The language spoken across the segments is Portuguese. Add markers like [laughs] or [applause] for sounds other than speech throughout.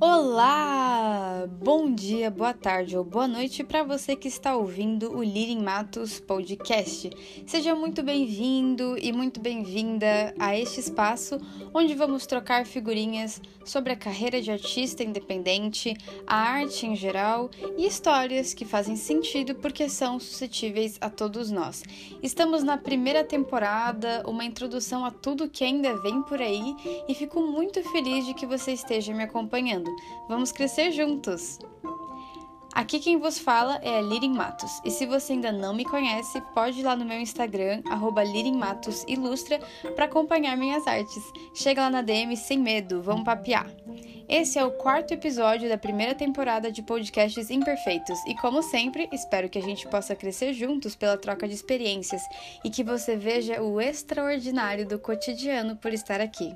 Olá! Bom dia, boa tarde ou boa noite para você que está ouvindo o Lirin Matos Podcast. Seja muito bem-vindo e muito bem-vinda a este espaço onde vamos trocar figurinhas sobre a carreira de artista independente, a arte em geral e histórias que fazem sentido porque são suscetíveis a todos nós. Estamos na primeira temporada, uma introdução a tudo que ainda vem por aí e fico muito feliz de que você esteja me acompanhando. Vamos crescer juntos! Aqui quem vos fala é a Lirin Matos, e se você ainda não me conhece, pode ir lá no meu Instagram, arroba Ilustra, para acompanhar minhas artes. Chega lá na DM sem medo, vamos papear! Esse é o quarto episódio da primeira temporada de Podcasts Imperfeitos, e como sempre, espero que a gente possa crescer juntos pela troca de experiências e que você veja o extraordinário do cotidiano por estar aqui.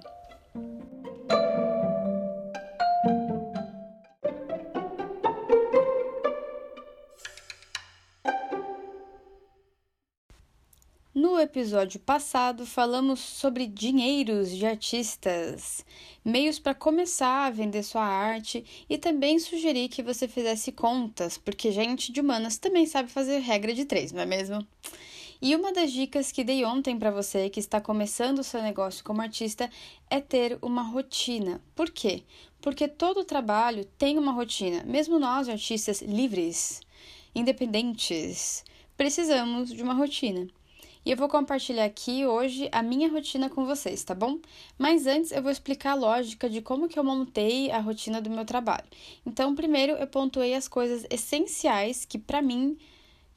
Episódio passado, falamos sobre dinheiros de artistas, meios para começar a vender sua arte e também sugeri que você fizesse contas, porque gente de humanas também sabe fazer regra de três, não é mesmo? E uma das dicas que dei ontem para você que está começando o seu negócio como artista é ter uma rotina. Por quê? Porque todo trabalho tem uma rotina, mesmo nós, artistas livres, independentes, precisamos de uma rotina. E eu vou compartilhar aqui hoje a minha rotina com vocês, tá bom? Mas antes eu vou explicar a lógica de como que eu montei a rotina do meu trabalho. Então, primeiro eu pontuei as coisas essenciais que para mim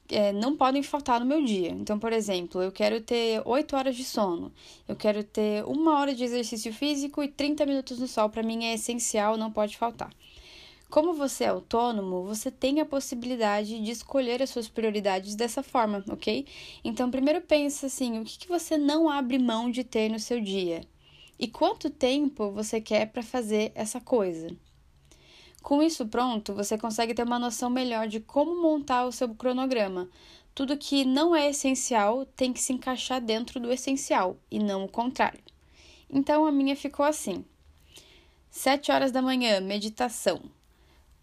é, não podem faltar no meu dia. Então, por exemplo, eu quero ter 8 horas de sono, eu quero ter uma hora de exercício físico e 30 minutos no sol. Para mim é essencial, não pode faltar. Como você é autônomo, você tem a possibilidade de escolher as suas prioridades dessa forma, ok? Então, primeiro pensa assim: o que, que você não abre mão de ter no seu dia? E quanto tempo você quer para fazer essa coisa? Com isso pronto, você consegue ter uma noção melhor de como montar o seu cronograma. Tudo que não é essencial tem que se encaixar dentro do essencial e não o contrário. Então a minha ficou assim: 7 horas da manhã, meditação.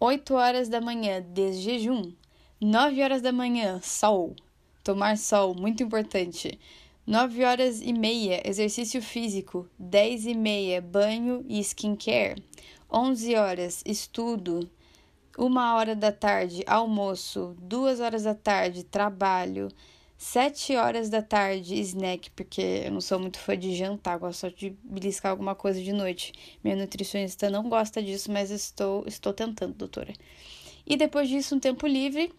8 horas da manhã, desjejum. 9 horas da manhã, sol. Tomar sol, muito importante. 9 horas e meia, exercício físico. 10 e meia, banho e skincare. 11 horas, estudo. 1 hora da tarde, almoço. 2 horas da tarde, trabalho. Sete horas da tarde, snack, porque eu não sou muito fã de jantar, gosto só de beliscar alguma coisa de noite. Minha nutricionista não gosta disso, mas estou, estou tentando, doutora. E depois disso, um tempo livre,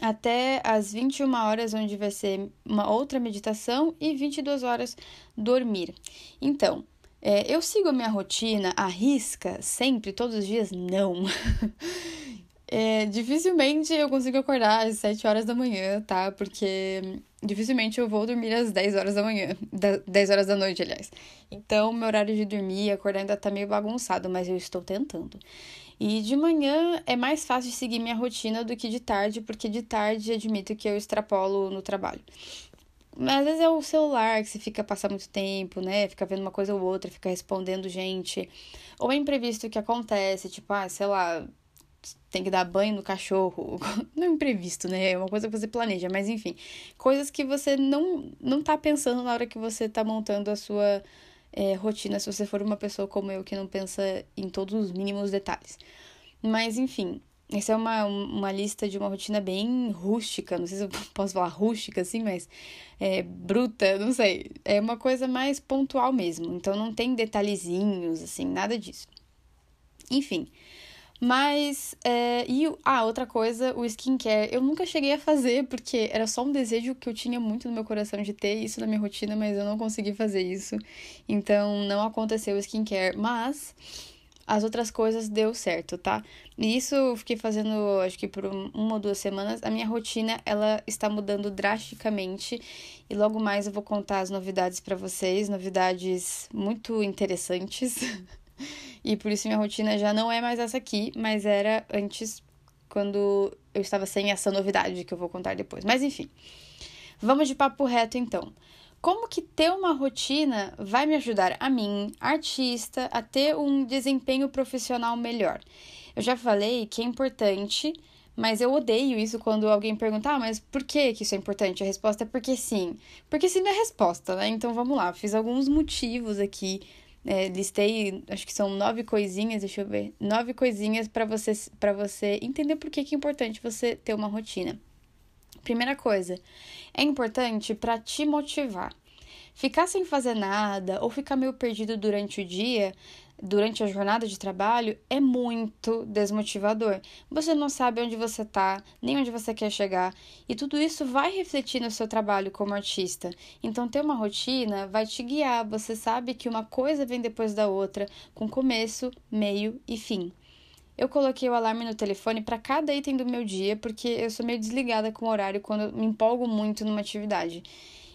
até as 21 horas, onde vai ser uma outra meditação, e 22 horas dormir. Então, é, eu sigo a minha rotina à risca, sempre, todos os dias? Não. [laughs] É, dificilmente eu consigo acordar às 7 horas da manhã, tá? Porque dificilmente eu vou dormir às 10 horas da manhã, 10 horas da noite, aliás. Então, meu horário de dormir e acordar ainda tá meio bagunçado, mas eu estou tentando. E de manhã é mais fácil de seguir minha rotina do que de tarde, porque de tarde admito que eu extrapolo no trabalho. Mas às vezes é o celular que você fica passar muito tempo, né? Fica vendo uma coisa ou outra, fica respondendo gente. Ou é imprevisto que acontece, tipo, ah, sei lá, tem que dar banho no cachorro. [laughs] Não é imprevisto, né? É uma coisa que você planeja, mas enfim. Coisas que você não, não tá pensando na hora que você tá montando a sua é, rotina, se você for uma pessoa como eu que não pensa em todos os mínimos detalhes. Mas enfim, essa é uma, uma lista de uma rotina bem rústica, não sei se eu [laughs] posso falar rústica assim, mas é, bruta, não sei. É uma coisa mais pontual mesmo, então não tem detalhezinhos, assim, nada disso. Enfim, mas, é, e ah, outra coisa, o skincare. Eu nunca cheguei a fazer, porque era só um desejo que eu tinha muito no meu coração de ter isso na minha rotina, mas eu não consegui fazer isso. Então, não aconteceu o skincare. Mas, as outras coisas deu certo, tá? E isso eu fiquei fazendo, acho que por uma ou duas semanas. A minha rotina, ela está mudando drasticamente. E logo mais eu vou contar as novidades para vocês, novidades muito interessantes. [laughs] E por isso minha rotina já não é mais essa aqui, mas era antes, quando eu estava sem essa novidade que eu vou contar depois. Mas enfim, vamos de papo reto então. como que ter uma rotina vai me ajudar a mim, artista, a ter um desempenho profissional melhor? Eu já falei que é importante, mas eu odeio isso quando alguém pergunta, ah, mas por que, que isso é importante? A resposta é porque sim. Porque sim é resposta, né? Então vamos lá, fiz alguns motivos aqui. É, listei, acho que são nove coisinhas, deixa eu ver. Nove coisinhas para você, pra você entender por que é importante você ter uma rotina. Primeira coisa, é importante para te motivar. Ficar sem fazer nada ou ficar meio perdido durante o dia, durante a jornada de trabalho, é muito desmotivador. Você não sabe onde você está, nem onde você quer chegar, e tudo isso vai refletir no seu trabalho como artista. Então, ter uma rotina vai te guiar. Você sabe que uma coisa vem depois da outra, com começo, meio e fim. Eu coloquei o alarme no telefone para cada item do meu dia, porque eu sou meio desligada com o horário quando me empolgo muito numa atividade.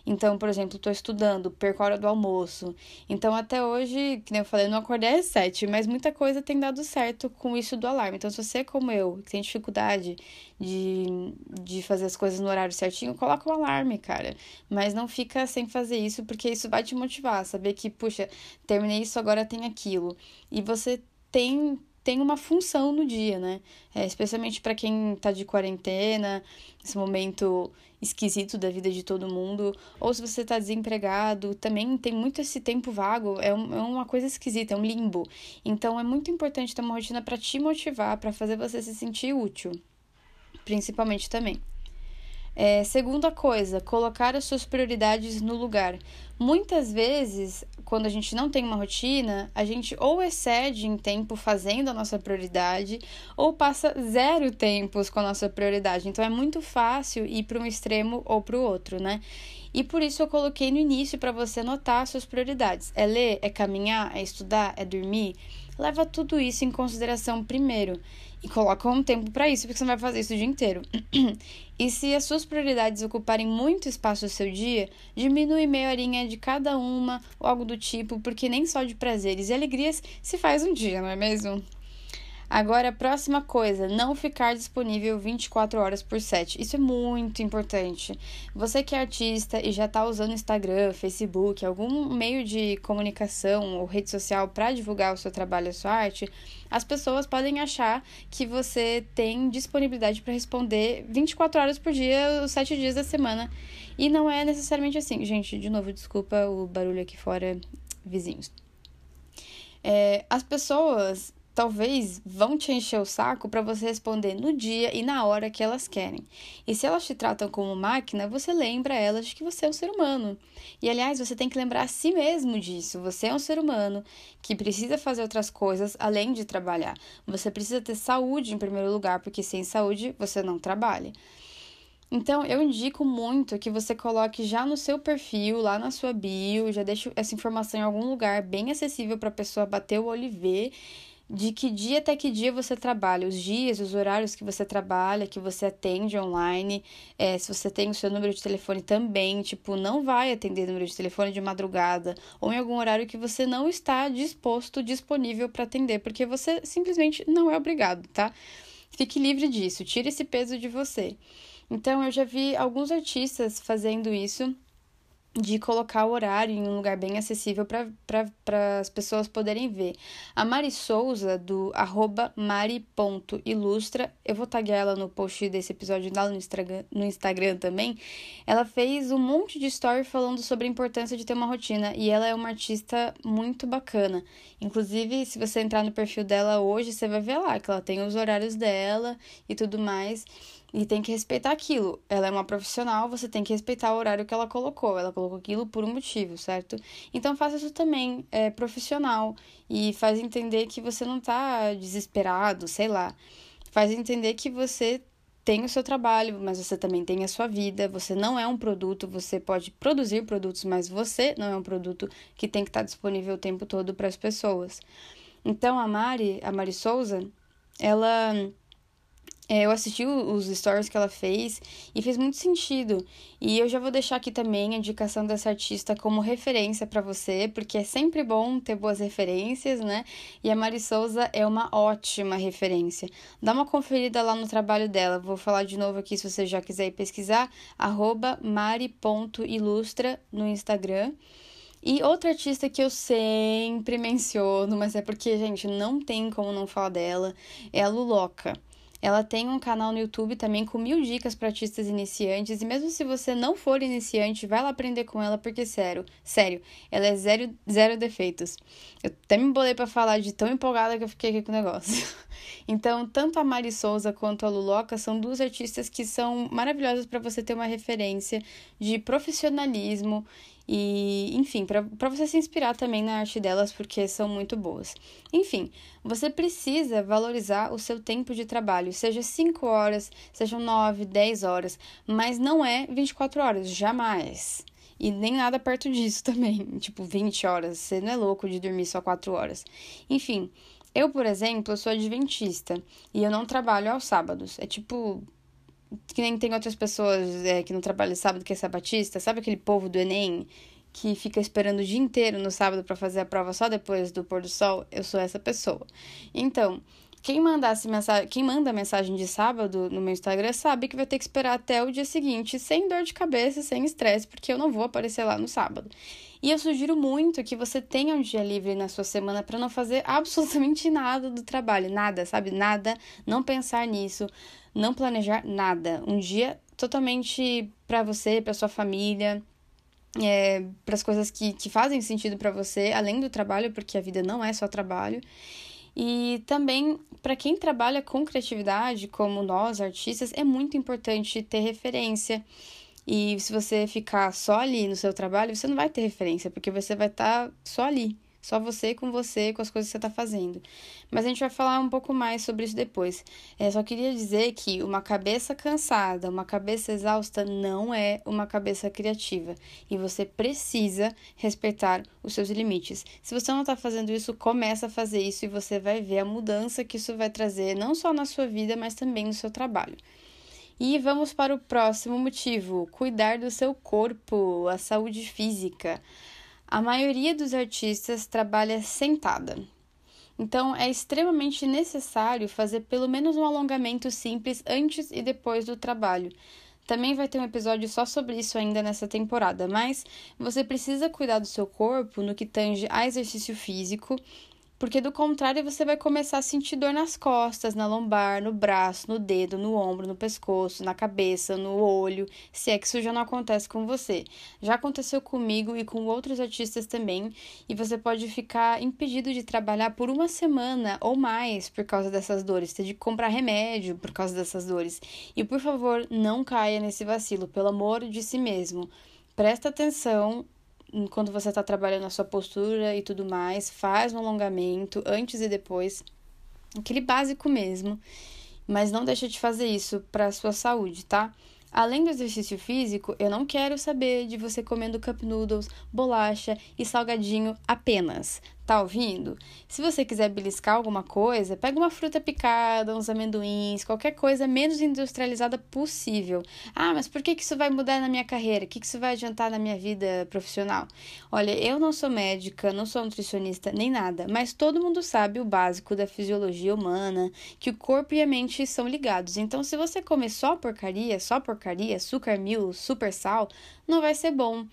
Então, por exemplo, estou estudando, perco a hora do almoço. Então, até hoje, que nem eu falei, eu não acordei às sete, mas muita coisa tem dado certo com isso do alarme. Então, se você, como eu, que tem dificuldade de, de fazer as coisas no horário certinho, coloca o alarme, cara. Mas não fica sem fazer isso, porque isso vai te motivar, saber que, puxa, terminei isso, agora tem aquilo. E você tem tem uma função no dia, né? É, especialmente para quem tá de quarentena, esse momento esquisito da vida de todo mundo, ou se você tá desempregado, também tem muito esse tempo vago, é, um, é uma coisa esquisita, é um limbo. Então é muito importante ter uma rotina para te motivar, para fazer você se sentir útil, principalmente também. É, segunda coisa, colocar as suas prioridades no lugar. Muitas vezes, quando a gente não tem uma rotina, a gente ou excede em tempo fazendo a nossa prioridade, ou passa zero tempos com a nossa prioridade. Então é muito fácil ir para um extremo ou para o outro, né? E por isso eu coloquei no início para você anotar as suas prioridades. É ler, é caminhar, é estudar, é dormir. Leva tudo isso em consideração primeiro e coloca um tempo para isso, porque você não vai fazer isso o dia inteiro. [clears throat] e se as suas prioridades ocuparem muito espaço do seu dia, diminui meia horinha de cada uma ou algo do tipo, porque nem só de prazeres e alegrias se faz um dia, não é mesmo? Agora, a próxima coisa, não ficar disponível 24 horas por 7. Isso é muito importante. Você que é artista e já está usando Instagram, Facebook, algum meio de comunicação ou rede social para divulgar o seu trabalho, a sua arte, as pessoas podem achar que você tem disponibilidade para responder 24 horas por dia, os 7 dias da semana. E não é necessariamente assim. Gente, de novo, desculpa o barulho aqui fora, vizinhos. É, as pessoas talvez vão te encher o saco para você responder no dia e na hora que elas querem. E se elas te tratam como máquina, você lembra elas de que você é um ser humano. E aliás, você tem que lembrar a si mesmo disso. Você é um ser humano que precisa fazer outras coisas além de trabalhar. Você precisa ter saúde em primeiro lugar, porque sem saúde você não trabalha. Então, eu indico muito que você coloque já no seu perfil, lá na sua bio, já deixe essa informação em algum lugar bem acessível para a pessoa bater o olho e ver de que dia até que dia você trabalha, os dias, os horários que você trabalha, que você atende online, é, se você tem o seu número de telefone também, tipo, não vai atender número de telefone de madrugada ou em algum horário que você não está disposto, disponível para atender, porque você simplesmente não é obrigado, tá? Fique livre disso, tire esse peso de você. Então, eu já vi alguns artistas fazendo isso de colocar o horário em um lugar bem acessível para as pessoas poderem ver. A Mari Souza, do arroba mari.ilustra, eu vou tagar ela no post desse episódio lá no Instagram, no Instagram também, ela fez um monte de story falando sobre a importância de ter uma rotina, e ela é uma artista muito bacana. Inclusive, se você entrar no perfil dela hoje, você vai ver lá que ela tem os horários dela e tudo mais. E tem que respeitar aquilo. Ela é uma profissional, você tem que respeitar o horário que ela colocou. Ela colocou aquilo por um motivo, certo? Então faça isso também, é profissional. E faz entender que você não tá desesperado, sei lá. Faz entender que você tem o seu trabalho, mas você também tem a sua vida. Você não é um produto, você pode produzir produtos, mas você não é um produto que tem que estar disponível o tempo todo para as pessoas. Então a Mari, a Mari Souza, ela é, eu assisti os stories que ela fez e fez muito sentido. E eu já vou deixar aqui também a indicação dessa artista como referência para você, porque é sempre bom ter boas referências, né? E a Mari Souza é uma ótima referência. Dá uma conferida lá no trabalho dela. Vou falar de novo aqui se você já quiser pesquisar, mari.ilustra no Instagram. E outra artista que eu sempre menciono, mas é porque, gente, não tem como não falar dela, é a Luloca. Ela tem um canal no YouTube também com mil dicas para artistas iniciantes. E mesmo se você não for iniciante, vai lá aprender com ela, porque sério, sério, ela é zero, zero defeitos. Eu até me bolei para falar de tão empolgada que eu fiquei aqui com o negócio. [laughs] Então, tanto a Mari Souza quanto a Luloca são duas artistas que são maravilhosas para você ter uma referência de profissionalismo e, enfim, para você se inspirar também na arte delas, porque são muito boas. Enfim, você precisa valorizar o seu tempo de trabalho, seja 5 horas, sejam 9, 10 horas, mas não é 24 horas, jamais. E nem nada perto disso [laughs] também, tipo 20 horas. Você não é louco de dormir só 4 horas. Enfim, eu, por exemplo, sou adventista e eu não trabalho aos sábados. É tipo que nem tem outras pessoas é, que não trabalham sábado que é sabatista, sabe aquele povo do Enem que fica esperando o dia inteiro no sábado para fazer a prova só depois do pôr do sol? Eu sou essa pessoa. Então, quem mandasse mensagem, quem manda mensagem de sábado no meu Instagram sabe que vai ter que esperar até o dia seguinte, sem dor de cabeça, sem estresse, porque eu não vou aparecer lá no sábado. E eu sugiro muito que você tenha um dia livre na sua semana para não fazer [laughs] absolutamente nada do trabalho, nada, sabe? Nada, não pensar nisso, não planejar nada. Um dia totalmente para você, para sua família, é, para as coisas que, que fazem sentido para você, além do trabalho, porque a vida não é só trabalho. E também, para quem trabalha com criatividade, como nós, artistas, é muito importante ter referência. E se você ficar só ali no seu trabalho, você não vai ter referência, porque você vai estar tá só ali. Só você com você, com as coisas que você está fazendo. Mas a gente vai falar um pouco mais sobre isso depois. É, só queria dizer que uma cabeça cansada, uma cabeça exausta, não é uma cabeça criativa. E você precisa respeitar os seus limites. Se você não está fazendo isso, começa a fazer isso e você vai ver a mudança que isso vai trazer, não só na sua vida, mas também no seu trabalho. E vamos para o próximo motivo: cuidar do seu corpo, a saúde física. A maioria dos artistas trabalha sentada. Então, é extremamente necessário fazer pelo menos um alongamento simples antes e depois do trabalho. Também vai ter um episódio só sobre isso ainda nessa temporada, mas você precisa cuidar do seu corpo no que tange a exercício físico porque do contrário você vai começar a sentir dor nas costas, na lombar, no braço, no dedo, no ombro, no pescoço, na cabeça, no olho, se é que isso já não acontece com você. Já aconteceu comigo e com outros artistas também, e você pode ficar impedido de trabalhar por uma semana ou mais por causa dessas dores, ter de comprar remédio por causa dessas dores. E por favor, não caia nesse vacilo, pelo amor de si mesmo. Presta atenção quando você está trabalhando a sua postura e tudo mais, faz um alongamento antes e depois, aquele básico mesmo, mas não deixa de fazer isso para a sua saúde, tá? Além do exercício físico, eu não quero saber de você comendo cup noodles, bolacha e salgadinho apenas. Tá ouvindo? Se você quiser beliscar alguma coisa, pega uma fruta picada, uns amendoins, qualquer coisa menos industrializada possível. Ah, mas por que, isso vai mudar na minha carreira? O que, que isso vai adiantar na minha vida profissional? Olha, eu não sou médica, não sou nutricionista, nem nada, mas todo mundo sabe o básico da fisiologia humana, que o corpo e a mente são ligados. Então, se você comer só porcaria, só porcaria, açúcar mil, super sal, não vai ser bom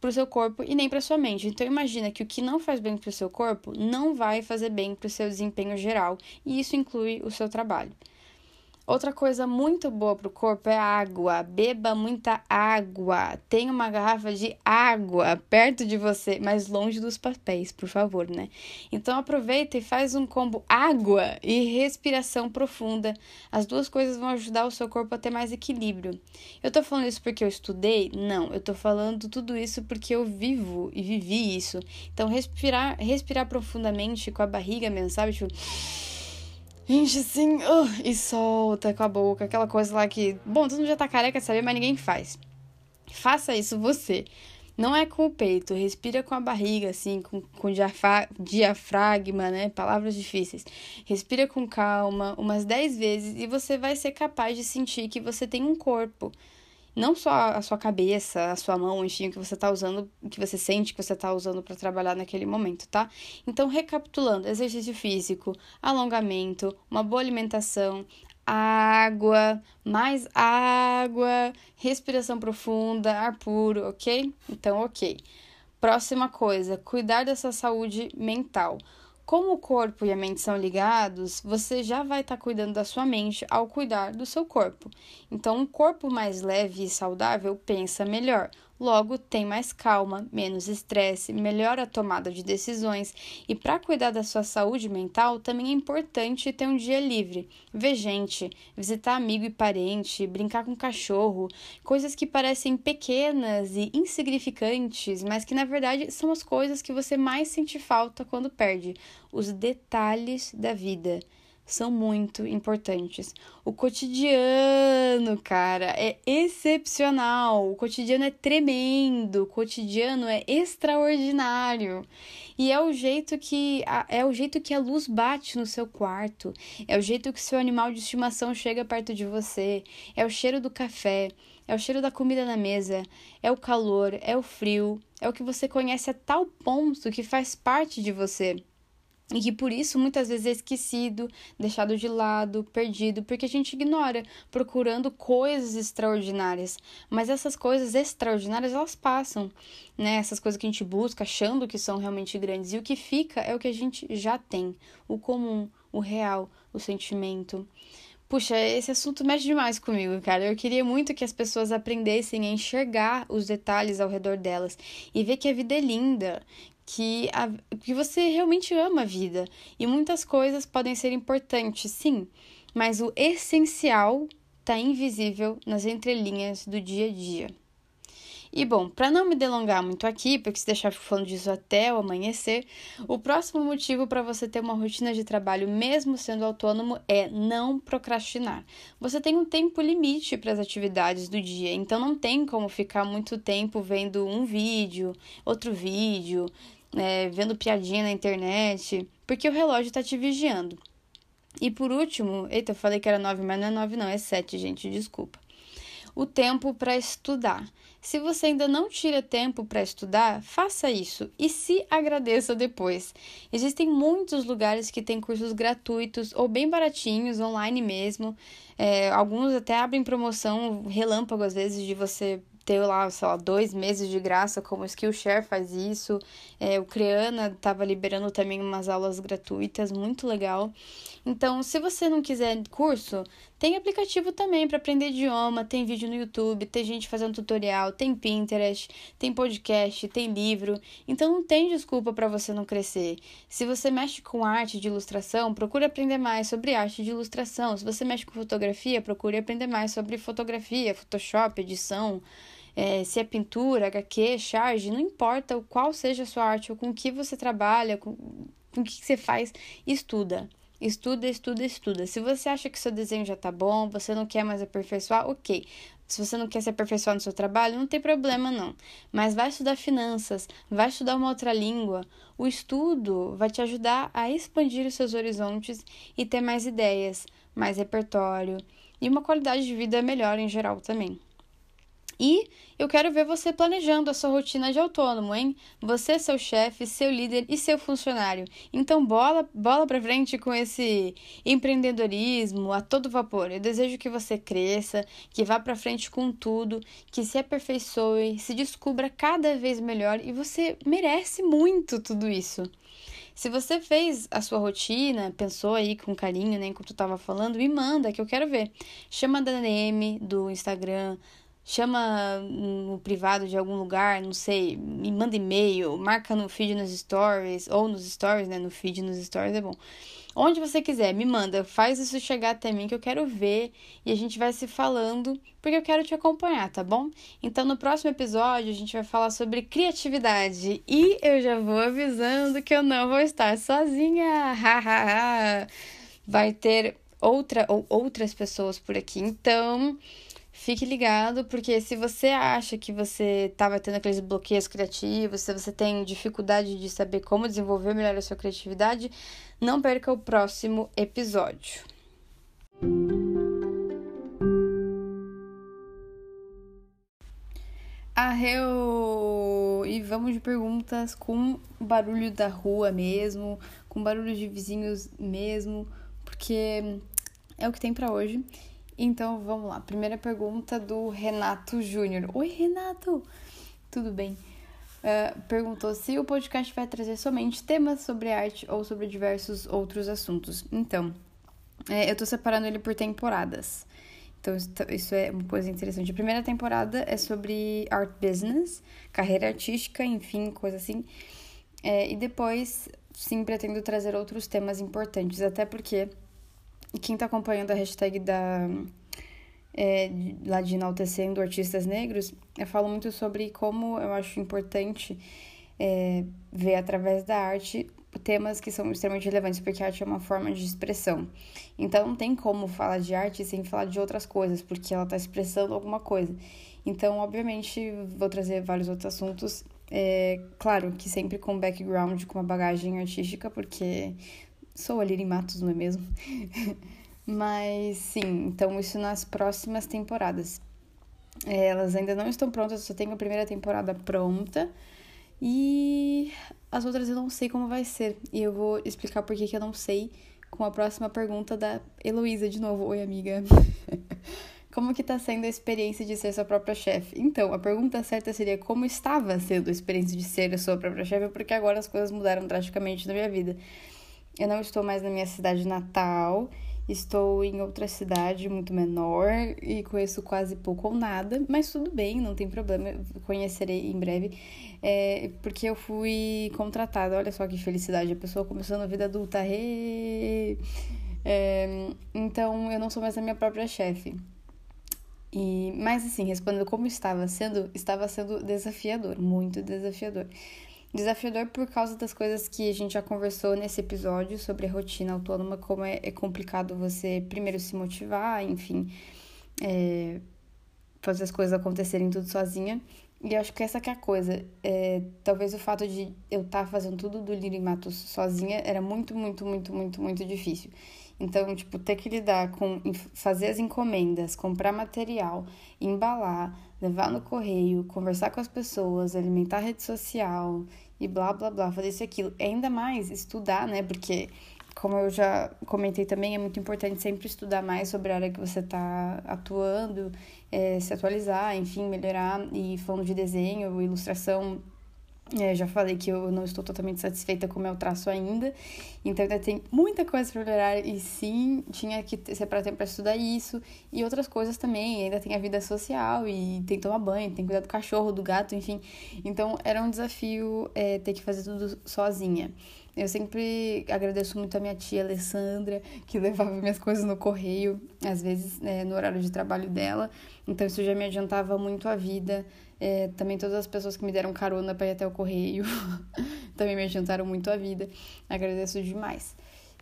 para o seu corpo e nem para sua mente. Então imagina que o que não faz bem para o seu corpo não vai fazer bem para o seu desempenho geral, e isso inclui o seu trabalho. Outra coisa muito boa para o corpo é água. Beba muita água. Tenha uma garrafa de água perto de você, mas longe dos papéis, por favor, né? Então aproveita e faz um combo água e respiração profunda. As duas coisas vão ajudar o seu corpo a ter mais equilíbrio. Eu tô falando isso porque eu estudei? Não, eu tô falando tudo isso porque eu vivo e vivi isso. Então respirar, respirar profundamente com a barriga mesmo, sabe? Tipo Enche assim uh, e solta com a boca, aquela coisa lá que. Bom, todo mundo já tá careca de saber, mas ninguém faz. Faça isso você. Não é com o peito, respira com a barriga, assim, com, com diafragma, né? Palavras difíceis. Respira com calma, umas 10 vezes, e você vai ser capaz de sentir que você tem um corpo. Não só a sua cabeça, a sua mão, enfim, o que você está usando, o que você sente que você está usando para trabalhar naquele momento, tá? Então, recapitulando: exercício físico, alongamento, uma boa alimentação, água, mais água, respiração profunda, ar puro, ok? Então, ok. Próxima coisa, cuidar dessa saúde mental. Como o corpo e a mente são ligados, você já vai estar tá cuidando da sua mente ao cuidar do seu corpo. Então, um corpo mais leve e saudável pensa melhor. Logo, tem mais calma, menos estresse, melhora a tomada de decisões. E para cuidar da sua saúde mental, também é importante ter um dia livre. Ver gente, visitar amigo e parente, brincar com cachorro, coisas que parecem pequenas e insignificantes, mas que na verdade são as coisas que você mais sente falta quando perde os detalhes da vida são muito importantes. O cotidiano, cara, é excepcional. O cotidiano é tremendo. O cotidiano é extraordinário. E é o jeito que a, é o jeito que a luz bate no seu quarto. É o jeito que seu animal de estimação chega perto de você. É o cheiro do café. É o cheiro da comida na mesa, é o calor, é o frio, é o que você conhece a tal ponto que faz parte de você e que por isso muitas vezes é esquecido, deixado de lado, perdido, porque a gente ignora, procurando coisas extraordinárias. Mas essas coisas extraordinárias elas passam, né? Essas coisas que a gente busca, achando que são realmente grandes, e o que fica é o que a gente já tem, o comum, o real, o sentimento. Puxa, esse assunto mexe demais comigo, cara. Eu queria muito que as pessoas aprendessem a enxergar os detalhes ao redor delas e ver que a vida é linda, que, a, que você realmente ama a vida. E muitas coisas podem ser importantes, sim, mas o essencial está invisível nas entrelinhas do dia a dia. E bom, para não me delongar muito aqui, porque se deixar falando disso até o amanhecer, o próximo motivo para você ter uma rotina de trabalho mesmo sendo autônomo é não procrastinar. Você tem um tempo limite para as atividades do dia, então não tem como ficar muito tempo vendo um vídeo, outro vídeo, é, vendo piadinha na internet, porque o relógio está te vigiando. E por último, eita, eu falei que era 9, mas não é 9 não, é 7, gente, desculpa. O tempo para estudar. Se você ainda não tira tempo para estudar, faça isso e se agradeça depois. Existem muitos lugares que têm cursos gratuitos ou bem baratinhos, online mesmo. É, alguns até abrem promoção relâmpago às vezes de você ter lá, sei lá, dois meses de graça, como o Skillshare faz isso. É, o Creana estava liberando também umas aulas gratuitas, muito legal. Então, se você não quiser curso, tem aplicativo também para aprender idioma, tem vídeo no YouTube, tem gente fazendo tutorial, tem Pinterest, tem podcast, tem livro. Então não tem desculpa para você não crescer. Se você mexe com arte de ilustração, procure aprender mais sobre arte de ilustração. Se você mexe com fotografia, procure aprender mais sobre fotografia, Photoshop, edição é, se é pintura, HQ, charge, não importa qual seja a sua arte ou com que você trabalha, com, com o que você faz, estuda. Estuda, estuda, estuda. Se você acha que seu desenho já tá bom, você não quer mais aperfeiçoar, ok. Se você não quer se aperfeiçoar no seu trabalho, não tem problema não. Mas vai estudar finanças, vai estudar uma outra língua. O estudo vai te ajudar a expandir os seus horizontes e ter mais ideias, mais repertório e uma qualidade de vida melhor em geral também. E eu quero ver você planejando a sua rotina de autônomo, hein? Você, seu chefe, seu líder e seu funcionário. Então, bola, bola para frente com esse empreendedorismo a todo vapor. Eu desejo que você cresça, que vá para frente com tudo, que se aperfeiçoe, se descubra cada vez melhor e você merece muito tudo isso. Se você fez a sua rotina, pensou aí com carinho, né, enquanto eu tava falando, me manda que eu quero ver. Chama da DM do Instagram, chama no privado de algum lugar, não sei, me manda e-mail, marca no feed nos stories, ou nos stories, né? No feed nos stories é bom. Onde você quiser, me manda, faz isso chegar até mim que eu quero ver e a gente vai se falando, porque eu quero te acompanhar, tá bom? Então no próximo episódio a gente vai falar sobre criatividade e eu já vou avisando que eu não vou estar sozinha. [laughs] Vai ter outra ou outras pessoas por aqui. Então, fique ligado, porque se você acha que você estava tendo aqueles bloqueios criativos, se você tem dificuldade de saber como desenvolver melhor a sua criatividade, não perca o próximo episódio. Arreu! E vamos de perguntas com barulho da rua mesmo, com barulho de vizinhos mesmo, porque é o que tem para hoje. Então vamos lá. Primeira pergunta do Renato Júnior. Oi, Renato! Tudo bem? Uh, perguntou se o podcast vai trazer somente temas sobre arte ou sobre diversos outros assuntos. Então, é, eu tô separando ele por temporadas. Então, isso é uma coisa interessante. A primeira temporada é sobre art business, carreira artística, enfim, coisa assim. É, e depois, sim, pretendo trazer outros temas importantes, até porque quem está acompanhando a hashtag da é, lá de enaltecendo artistas negros, eu falo muito sobre como eu acho importante é, ver através da arte temas que são extremamente relevantes, porque a arte é uma forma de expressão. Então não tem como falar de arte sem falar de outras coisas, porque ela está expressando alguma coisa. Então, obviamente, vou trazer vários outros assuntos. É, claro que sempre com background, com uma bagagem artística, porque Sou a Liri Matos, não é mesmo? [laughs] Mas sim, então isso nas próximas temporadas. É, elas ainda não estão prontas, só tenho a primeira temporada pronta. E as outras eu não sei como vai ser. E eu vou explicar por que eu não sei com a próxima pergunta da Heloísa de novo. Oi, amiga. [laughs] como que tá sendo a experiência de ser sua própria chefe? Então, a pergunta certa seria como estava sendo a experiência de ser a sua própria chefe, porque agora as coisas mudaram drasticamente na minha vida. Eu não estou mais na minha cidade natal, estou em outra cidade muito menor e conheço quase pouco ou nada, mas tudo bem, não tem problema, conhecerei em breve, é, porque eu fui contratada. Olha só que felicidade, a pessoa começando a vida adulta. É, então eu não sou mais a minha própria chefe. E, mas assim, respondendo como estava sendo, estava sendo desafiador, muito desafiador. Desafiador por causa das coisas que a gente já conversou nesse episódio sobre a rotina autônoma, como é, é complicado você primeiro se motivar, enfim, é, fazer as coisas acontecerem tudo sozinha. E eu acho que essa que é a coisa. É, talvez o fato de eu estar tá fazendo tudo do Liri Matos sozinha era muito, muito, muito, muito, muito difícil. Então, tipo, ter que lidar com fazer as encomendas, comprar material, embalar, levar no correio, conversar com as pessoas, alimentar a rede social e blá blá blá, fazer isso e aquilo. E ainda mais estudar, né? Porque, como eu já comentei também, é muito importante sempre estudar mais sobre a área que você está atuando, é, se atualizar, enfim, melhorar. E falando de desenho, ilustração é, já falei que eu não estou totalmente satisfeita com o meu traço ainda, então ainda tem muita coisa para melhorar e sim, tinha que separar tempo para estudar isso e outras coisas também. Ainda tem a vida social e tem que tomar banho, tem que cuidar do cachorro, do gato, enfim. Então era um desafio é, ter que fazer tudo sozinha. Eu sempre agradeço muito a minha tia Alessandra, que [laughs] levava minhas coisas no correio, às vezes é, no horário de trabalho dela. Então isso já me adiantava muito a vida. É, também todas as pessoas que me deram carona para ir até o correio [laughs] também me adiantaram muito a vida. Agradeço demais.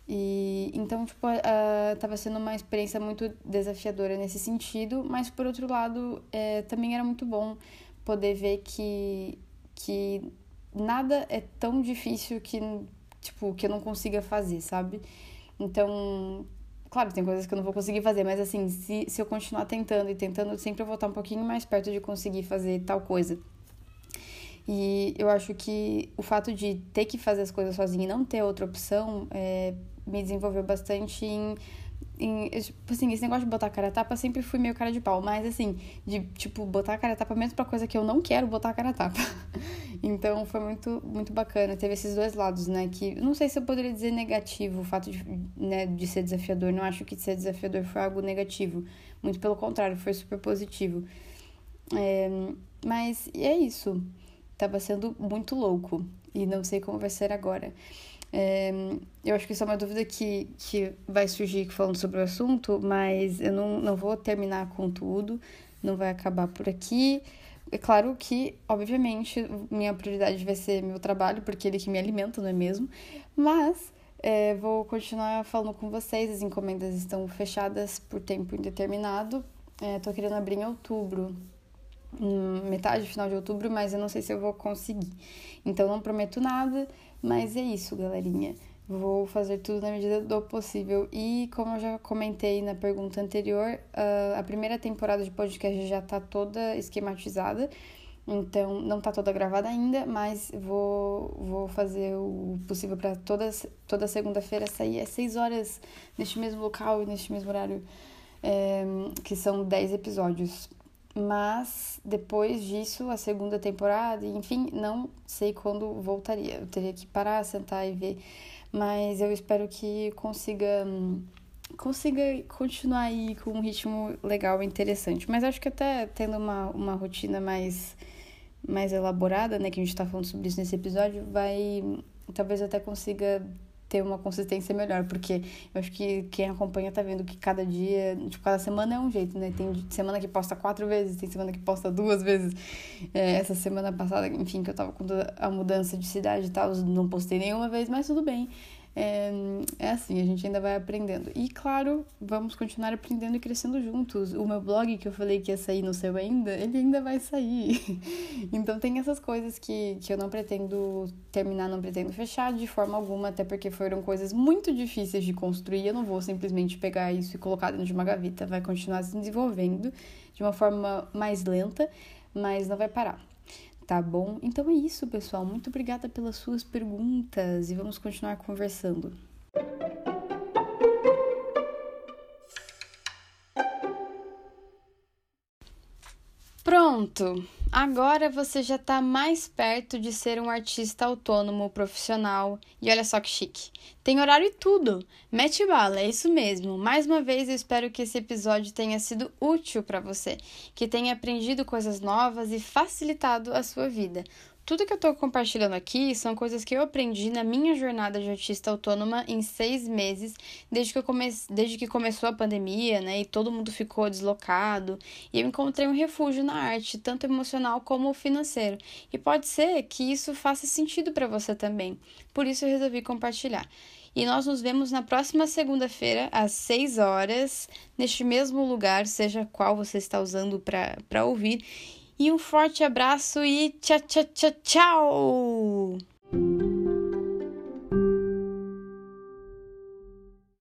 E então, tipo, uh, tava sendo uma experiência muito desafiadora nesse sentido, mas por outro lado, é, também era muito bom poder ver que, que nada é tão difícil que tipo, que eu não consiga fazer, sabe? Então, claro, tem coisas que eu não vou conseguir fazer, mas assim, se, se eu continuar tentando e tentando, sempre eu vou estar um pouquinho mais perto de conseguir fazer tal coisa. E eu acho que o fato de ter que fazer as coisas sozinha e não ter outra opção é, me desenvolveu bastante em em, tipo assim, esse negócio de botar cara a tapa sempre fui meio cara de pau, mas assim, de tipo, botar cara a tapa mesmo pra coisa que eu não quero botar cara a tapa. [laughs] então foi muito, muito bacana. Teve esses dois lados, né? Que não sei se eu poderia dizer negativo o fato de, né, de ser desafiador. Não acho que ser desafiador foi algo negativo. Muito pelo contrário, foi super positivo. É, mas é isso. Tava sendo muito louco. E não sei como vai ser agora. É, eu acho que isso é uma dúvida que, que vai surgir falando sobre o assunto, mas eu não, não vou terminar com tudo, não vai acabar por aqui. É claro que, obviamente, minha prioridade vai ser meu trabalho, porque ele que me alimenta, não é mesmo? Mas é, vou continuar falando com vocês, as encomendas estão fechadas por tempo indeterminado. É, tô querendo abrir em outubro. Metade, final de outubro, mas eu não sei se eu vou conseguir. Então não prometo nada, mas é isso, galerinha. Vou fazer tudo na medida do possível. E como eu já comentei na pergunta anterior, a primeira temporada de podcast já tá toda esquematizada. Então, não tá toda gravada ainda, mas vou, vou fazer o possível para toda, toda segunda-feira sair às 6 horas neste mesmo local e neste mesmo horário, é, que são 10 episódios. Mas depois disso, a segunda temporada, enfim, não sei quando voltaria. Eu teria que parar, sentar e ver. Mas eu espero que consiga consiga continuar aí com um ritmo legal e interessante. Mas acho que até tendo uma, uma rotina mais mais elaborada, né, que a gente tá falando sobre isso nesse episódio, vai talvez até consiga ter uma consistência melhor, porque eu acho que quem acompanha tá vendo que cada dia, tipo, cada semana é um jeito, né? Tem semana que posta quatro vezes, tem semana que posta duas vezes. É, essa semana passada, enfim, que eu tava com a mudança de cidade e tal, não postei nenhuma vez, mas tudo bem. É, é assim, a gente ainda vai aprendendo. E claro, vamos continuar aprendendo e crescendo juntos. O meu blog que eu falei que ia sair no seu ainda, ele ainda vai sair. [laughs] então tem essas coisas que, que eu não pretendo terminar, não pretendo fechar de forma alguma, até porque foram coisas muito difíceis de construir. Eu não vou simplesmente pegar isso e colocar dentro de uma gaveta. Vai continuar se desenvolvendo de uma forma mais lenta, mas não vai parar. Tá bom? Então é isso, pessoal. Muito obrigada pelas suas perguntas e vamos continuar conversando. Pronto! Agora você já está mais perto de ser um artista autônomo profissional. E olha só que chique. Tem horário e tudo. Mete bala, é isso mesmo. Mais uma vez eu espero que esse episódio tenha sido útil para você, que tenha aprendido coisas novas e facilitado a sua vida. Tudo que eu estou compartilhando aqui são coisas que eu aprendi na minha jornada de artista autônoma em seis meses, desde que, eu desde que começou a pandemia, né? E todo mundo ficou deslocado. E eu encontrei um refúgio na arte, tanto emocional como financeiro. E pode ser que isso faça sentido para você também. Por isso eu resolvi compartilhar. E nós nos vemos na próxima segunda-feira, às 6 horas, neste mesmo lugar, seja qual você está usando para ouvir. E um forte abraço e tchau, tchau, tchau, tchau!